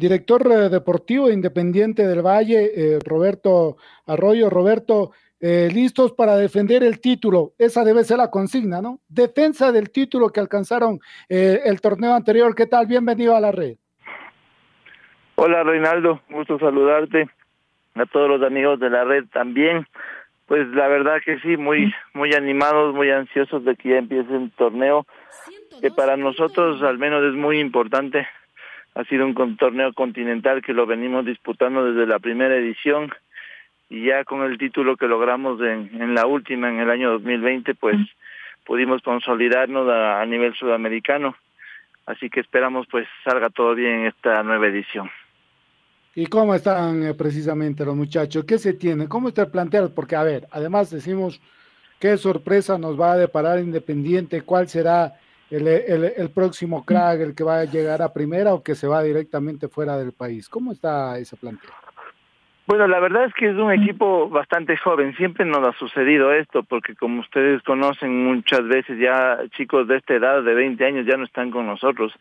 director eh, deportivo independiente del Valle, eh, Roberto Arroyo. Roberto, eh, listos para defender el título. Esa debe ser la consigna, ¿no? Defensa del título que alcanzaron el torneo anterior. ¿Qué tal? Bienvenido a la red. Hola Reinaldo, gusto saludarte. A todos los amigos de la red también. Pues la verdad que sí, muy, muy animados, muy ansiosos de que ya empiece el torneo que para nosotros al menos es muy importante. Ha sido un torneo continental que lo venimos disputando desde la primera edición y ya con el título que logramos en, en la última, en el año 2020, pues pudimos consolidarnos a, nivel sudamericano. Así que esperamos pues salga todo bien en esta nueva edición. ¿Y cómo están eh, precisamente los muchachos? ¿Qué se tiene? ¿Cómo está planteado? Porque, a ver, además decimos qué sorpresa nos va a deparar Independiente, cuál será el, el, próximo crack, el que va a llegar a primera o que se va directamente fuera del país? ¿Cómo está ese planteo? Bueno, la verdad es que es un equipo bastante joven. Siempre nos ha sucedido esto, porque como ustedes conocen, muchas veces ya chicos de esta edad, de 20 años, ya no están con nosotros.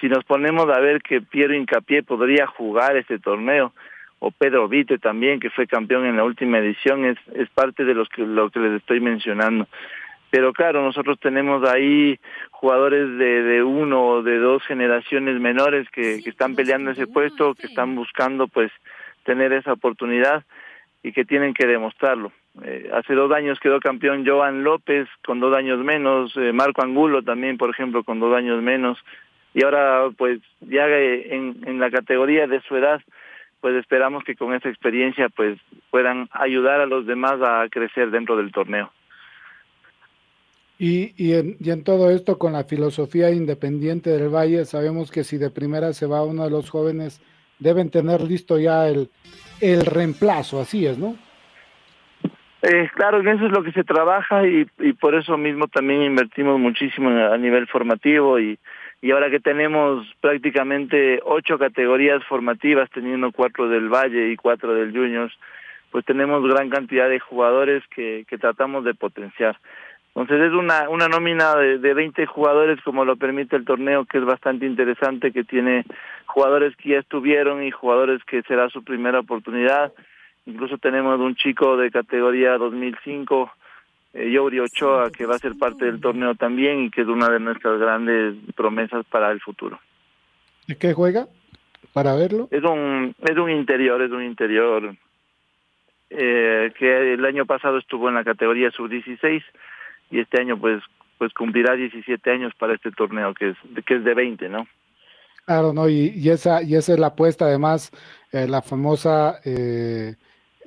Si nos ponemos a ver que Piero Incapié podría jugar este torneo, o Pedro Vite también, que fue campeón en la última edición, es, es parte de los que, lo que les estoy mencionando pero claro, nosotros tenemos ahí jugadores de, de uno o de dos generaciones menores que, que están peleando ese puesto, que están buscando pues tener esa oportunidad y que tienen que demostrarlo. Eh, hace dos años quedó campeón Joan López con dos años menos, eh, Marco Angulo también, por ejemplo, con dos años menos, y ahora pues ya en, en la categoría de su edad, pues esperamos que con esa experiencia pues puedan ayudar a los demás a crecer dentro del torneo. Y, y, en, y, en, todo esto, con la filosofía independiente del Valle, sabemos que si de primera se va uno de los jóvenes, deben tener listo ya el, el reemplazo, así es, ¿no? Eh, claro, eso es lo que se trabaja y, y por eso mismo también invertimos muchísimo a nivel formativo y, y ahora que tenemos prácticamente ocho categorías formativas, teniendo cuatro del Valle y cuatro del Juniors, pues tenemos gran cantidad de jugadores que, que tratamos de potenciar. Entonces es una, una nómina de, de 20 jugadores como lo permite el torneo, que es bastante interesante, que tiene jugadores que ya estuvieron y jugadores que será su primera oportunidad. Incluso tenemos un chico de categoría 2005, eh, Yori Ochoa, que va a ser parte del torneo también y que es una de nuestras grandes promesas para el futuro. ¿De qué juega? Para verlo. Es un, es un interior, es un interior eh, que el año pasado estuvo en la categoría sub-16 y este año pues pues cumplirá 17 años para este torneo que es que es de 20, ¿no? Claro, no y, y esa y esa es la apuesta además eh, la famosa eh,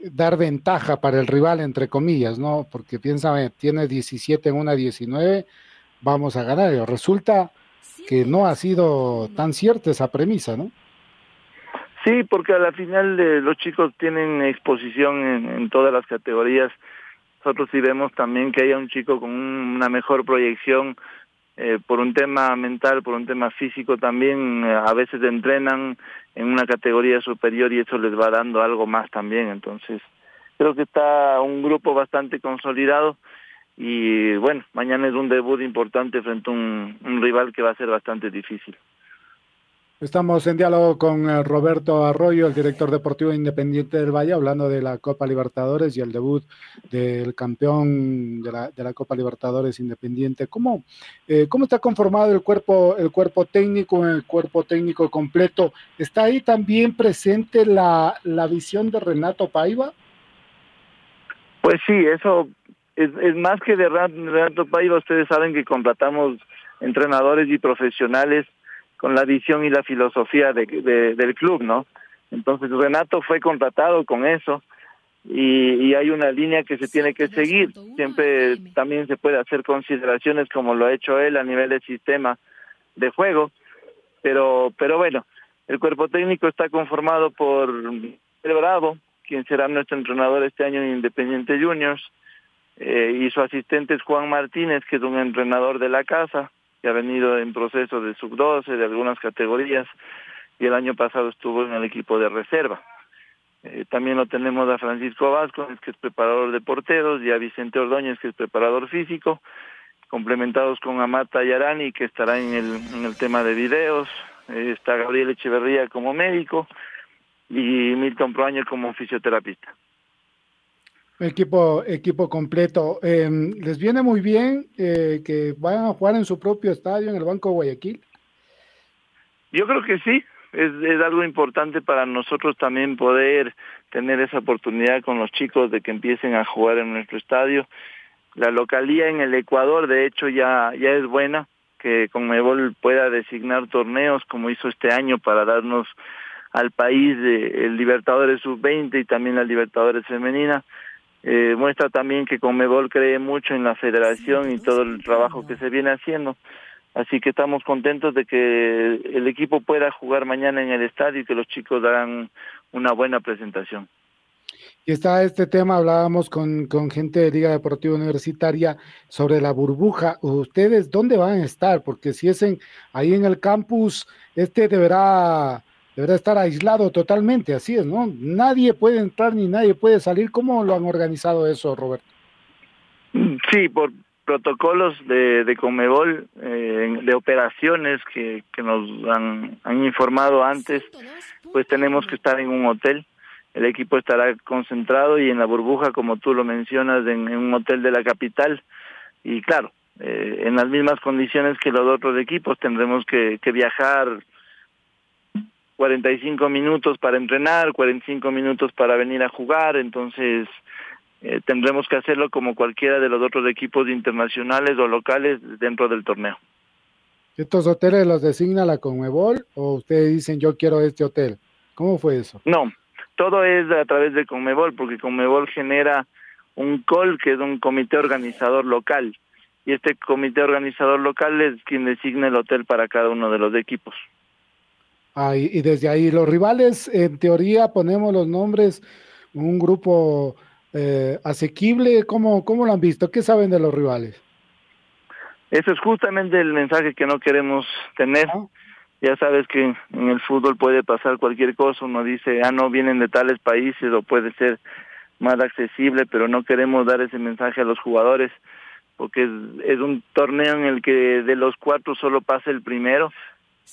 dar ventaja para el rival entre comillas, ¿no? Porque piensa, tiene 17 en una 19, vamos a ganar. Y resulta que no ha sido tan cierta esa premisa, ¿no? Sí, porque a la final de los chicos tienen exposición en, en todas las categorías nosotros sí vemos también que haya un chico con una mejor proyección eh, por un tema mental, por un tema físico también, eh, a veces entrenan en una categoría superior y eso les va dando algo más también. Entonces, creo que está un grupo bastante consolidado y bueno, mañana es un debut importante frente a un rival que va a ser bastante difícil. Estamos en diálogo con eh, Roberto Arroyo, el director deportivo independiente del Valle, hablando de la Copa Libertadores y el debut del campeón de la, Copa Libertadores Independiente. ¿Cómo, eh, ¿Cómo está conformado el cuerpo, el cuerpo técnico, el cuerpo técnico completo? ¿Está ahí también presente la, la visión de Renato Paiva? Pues sí, eso es, es más que de Renato Paiva, ustedes saben que contratamos entrenadores y profesionales con la visión y la filosofía de, del club, ¿no? Entonces Renato fue contratado con eso y, y, hay una línea que se tiene que seguir. Siempre también se puede hacer consideraciones como lo ha hecho él a nivel de sistema de juego, pero pero bueno, el cuerpo técnico está conformado por el Bravo, quien será nuestro entrenador este año en Independiente Juniors, eh, y su asistente es Juan Martínez, que es un entrenador de la casa, que ha venido en proceso de sub-12, de algunas categorías, y el año pasado estuvo en el equipo de reserva. Eh, también lo tenemos a Francisco Vázquez, que es preparador de porteros, y a Vicente Ordóñez, que es preparador físico, complementados con Amata Yarani, que estará en el, tema de videos, eh, está Gabriel Echeverría como médico, y Milton Proaño como fisioterapista. Equipo, equipo completo. Eh, ¿Les viene muy bien eh, que vayan a jugar en su propio estadio en el Banco Guayaquil? Yo creo que sí. Es, es algo importante para nosotros también poder tener esa oportunidad con los chicos de que empiecen a jugar en nuestro estadio. La localía en el Ecuador, de hecho, ya, ya es buena, que Conmebol pueda designar torneos como hizo este año para darnos al país de, el Libertadores Sub-20 y también la Libertadores Femenina eh, muestra también que Conmebol cree mucho en la federación y todo el trabajo que se viene haciendo. Así que estamos contentos de que el equipo pueda jugar mañana en el estadio y que los chicos hagan una buena presentación. Y está este tema, hablábamos con, con gente de Liga Deportiva Universitaria sobre la burbuja. ¿Ustedes dónde van a estar? Porque si es en, ahí en el campus, este deberá deberá estar aislado totalmente, así es, ¿no? Nadie puede entrar ni nadie puede salir. ¿Cómo lo han organizado eso, Roberto? Sí, por protocolos de, de Comebol, eh, de operaciones que, que nos han, han informado antes, pues tenemos que estar en un hotel. El equipo estará concentrado y en la burbuja, como tú lo mencionas, en, un hotel de la capital. Y claro, eh, en las mismas condiciones que los otros equipos, tendremos que viajar 45 minutos para entrenar, 45 minutos para venir a jugar, entonces eh, tendremos que hacerlo como cualquiera de los otros equipos internacionales o locales dentro del torneo. ¿Estos hoteles los designa la Conmebol o ustedes dicen yo quiero este hotel? ¿Cómo fue eso? No, todo es a través de Conmebol, porque Conmebol genera un COL, que es un comité organizador local, y este comité organizador local es quien designa el hotel para cada uno de los equipos. Ah, y, y, desde ahí los rivales, en teoría ponemos los nombres, un grupo eh, asequible, ¿cómo, ¿cómo lo han visto? ¿Qué saben de los rivales? Eso es justamente el mensaje que no queremos tener. Ah. Ya sabes que en el fútbol puede pasar cualquier cosa, uno dice, ah, no, vienen de tales países o puede ser más accesible, pero no queremos dar ese mensaje a los jugadores porque es, es un torneo en el que de los cuatro solo pasa el primero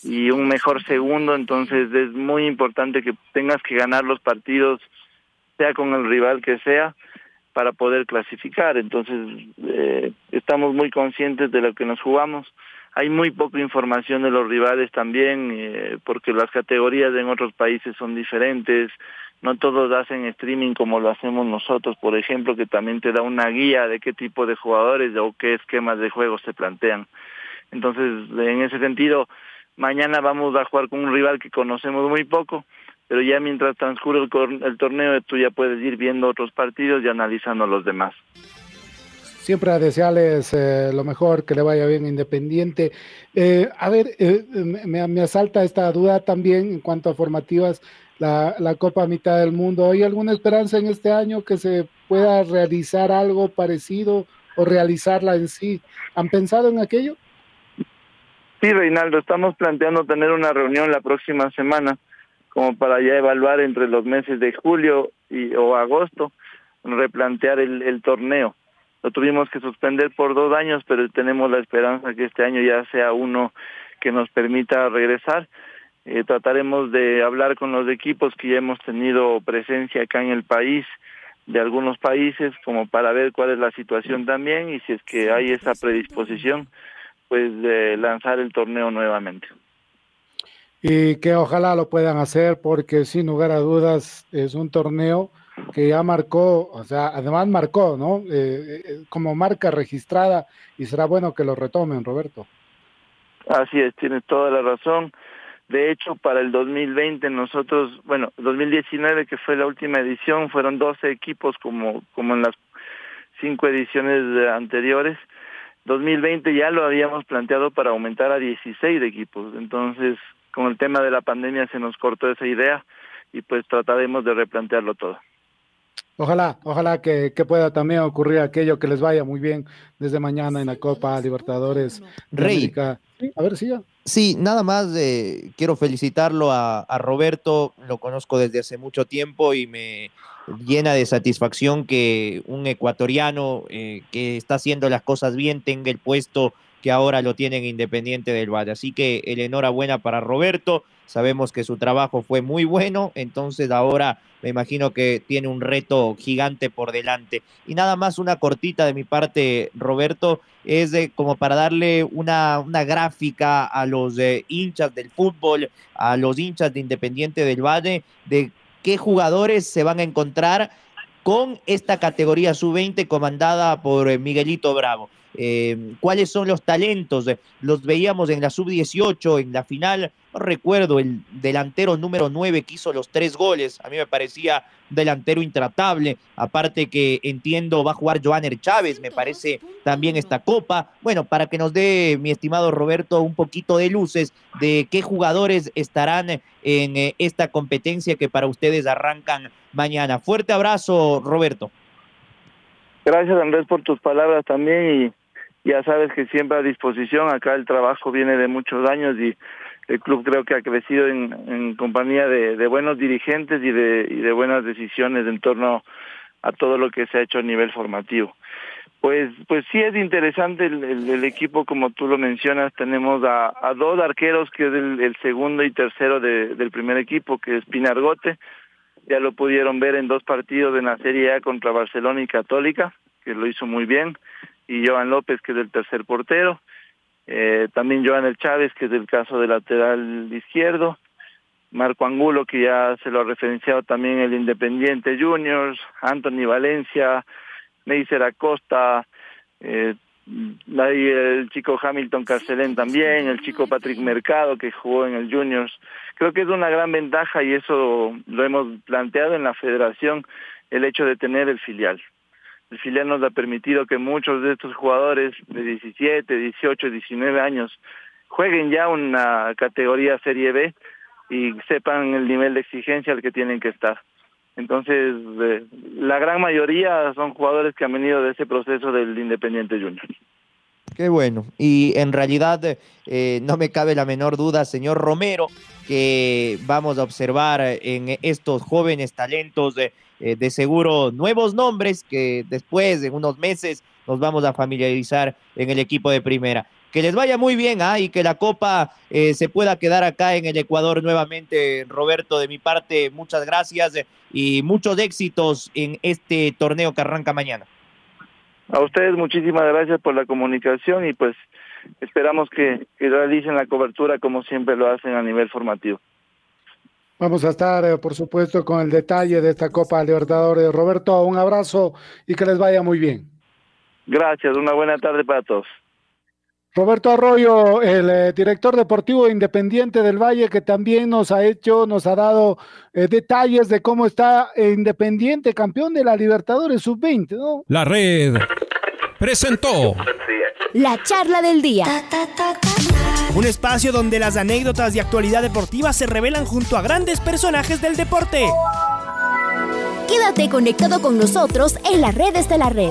y un mejor segundo, entonces es muy importante que tengas que ganar los partidos, sea con el rival que sea, para poder clasificar. Entonces, eh, estamos muy conscientes de lo que nos jugamos. Hay muy poca información de los rivales también, eh, porque las categorías en otros países son diferentes. No todos hacen streaming como lo hacemos nosotros, por ejemplo, que también te da una guía de qué tipo de jugadores o qué esquemas de juego se plantean. Entonces, en ese sentido, Mañana vamos a jugar con un rival que conocemos muy poco, pero ya mientras transcurre el, el torneo tú ya puedes ir viendo otros partidos y analizando los demás. Siempre a desearles eh, lo mejor, que le vaya bien Independiente. Eh, a ver, eh, me, me, asalta esta duda también en cuanto a formativas, la, la Copa Mitad del Mundo. ¿Hay alguna esperanza en este año que se pueda realizar algo parecido o realizarla en sí? ¿Han pensado en aquello? Sí, Reinaldo, estamos planteando tener una reunión la próxima semana como para ya evaluar entre los meses de julio y, o agosto, replantear el, el torneo. Lo tuvimos que suspender por dos años, pero tenemos la esperanza que este año ya sea uno que nos permita regresar. Eh, trataremos de hablar con los equipos que ya hemos tenido presencia acá en el país, de algunos países, como para ver cuál es la situación también y si es que hay esa predisposición pues de lanzar el torneo nuevamente. Y que ojalá lo puedan hacer porque sin lugar a dudas es un torneo que ya marcó, o sea, además marcó, ¿no? Eh, eh, como marca registrada y será bueno que lo retomen, Roberto. Así es, tienes toda la razón. De hecho, para el 2020 nosotros, bueno, 2019 que fue la última edición, fueron 12 equipos como, como en las cinco ediciones anteriores. 2020 ya lo habíamos planteado para aumentar a 16 equipos. Entonces, con el tema de la pandemia se nos cortó esa idea y pues trataremos de replantearlo todo. Ojalá, ojalá que, pueda también ocurrir aquello que les vaya muy bien desde mañana en la Copa Libertadores. Rey. A ver si ya. Sí, nada más eh, quiero felicitarlo a, Roberto, lo conozco desde hace mucho tiempo y me llena de satisfacción que un ecuatoriano eh, que está haciendo las cosas bien tenga el puesto que ahora lo tienen Independiente del Valle. Así que el enhorabuena para Roberto. Sabemos que su trabajo fue muy bueno, entonces ahora me imagino que tiene un reto gigante por delante. Y nada más una cortita de mi parte, Roberto, es de, como para darle una, una gráfica a los eh, hinchas del fútbol, a los hinchas de Independiente del Valle, de qué jugadores se van a encontrar con esta categoría sub-20 comandada por eh, Miguelito Bravo. Eh, cuáles son los talentos. Los veíamos en la sub-18, en la final, no recuerdo, el delantero número 9 que hizo los tres goles, a mí me parecía delantero intratable, aparte que entiendo va a jugar Joaner Chávez, me parece también esta copa. Bueno, para que nos dé mi estimado Roberto un poquito de luces de qué jugadores estarán en eh, esta competencia que para ustedes arrancan mañana. Fuerte abrazo, Roberto. Gracias Andrés por tus palabras también ya sabes que siempre a disposición, acá el trabajo viene de muchos años y el club creo que ha crecido en, compañía de, buenos dirigentes y de, buenas decisiones en torno a todo lo que se ha hecho a nivel formativo. Pues, pues sí es interesante el, equipo, como tú lo mencionas, tenemos a, dos arqueros, que es el, segundo y tercero del primer equipo, que es Pinargote, ya lo pudieron ver en dos partidos en la Serie A contra Barcelona y Católica, que lo hizo muy bien, y Joan López, que es el tercer portero. Eh, también Joan El Chávez, que es el caso de lateral izquierdo. Marco Angulo, que ya se lo ha referenciado también el Independiente Juniors. Anthony Valencia, Neiser Acosta, eh, el chico Hamilton Carcelén también, el chico Patrick Mercado que jugó en el Juniors. Creo que es una gran ventaja y eso lo hemos planteado en la federación, el hecho de tener el filial el filial nos ha permitido que muchos de estos jugadores de 17, 18, 19 años jueguen ya una categoría Serie B y sepan el nivel de exigencia al que tienen que estar. Entonces, eh, la gran mayoría son jugadores que han venido de ese proceso del Independiente Junior. Qué bueno. Y en realidad eh, no me cabe la menor duda, señor Romero, que vamos a observar en estos jóvenes talentos de, eh, de seguro nuevos nombres que después, en unos meses, nos vamos a familiarizar en el equipo de primera. Que les vaya muy bien ¿ah? y que la Copa eh, se pueda quedar acá en el Ecuador nuevamente. Roberto, de mi parte, muchas gracias y muchos éxitos en este torneo que arranca mañana. A ustedes muchísimas gracias por la comunicación y pues esperamos que, realicen la cobertura como siempre lo hacen a nivel formativo. Vamos a estar, eh, por supuesto, con el detalle de esta Copa Libertadores. Roberto, un abrazo y que les vaya muy bien. Gracias, una buena tarde para todos. Roberto Arroyo, el eh, director deportivo independiente del Valle, que también nos ha hecho, nos ha dado eh, detalles de cómo está Independiente, campeón de la Libertadores Sub-20, ¿no? La red presentó la charla del día. Un espacio donde las anécdotas de actualidad deportiva se revelan junto a grandes personajes del deporte. Quédate conectado con nosotros en las redes de la red.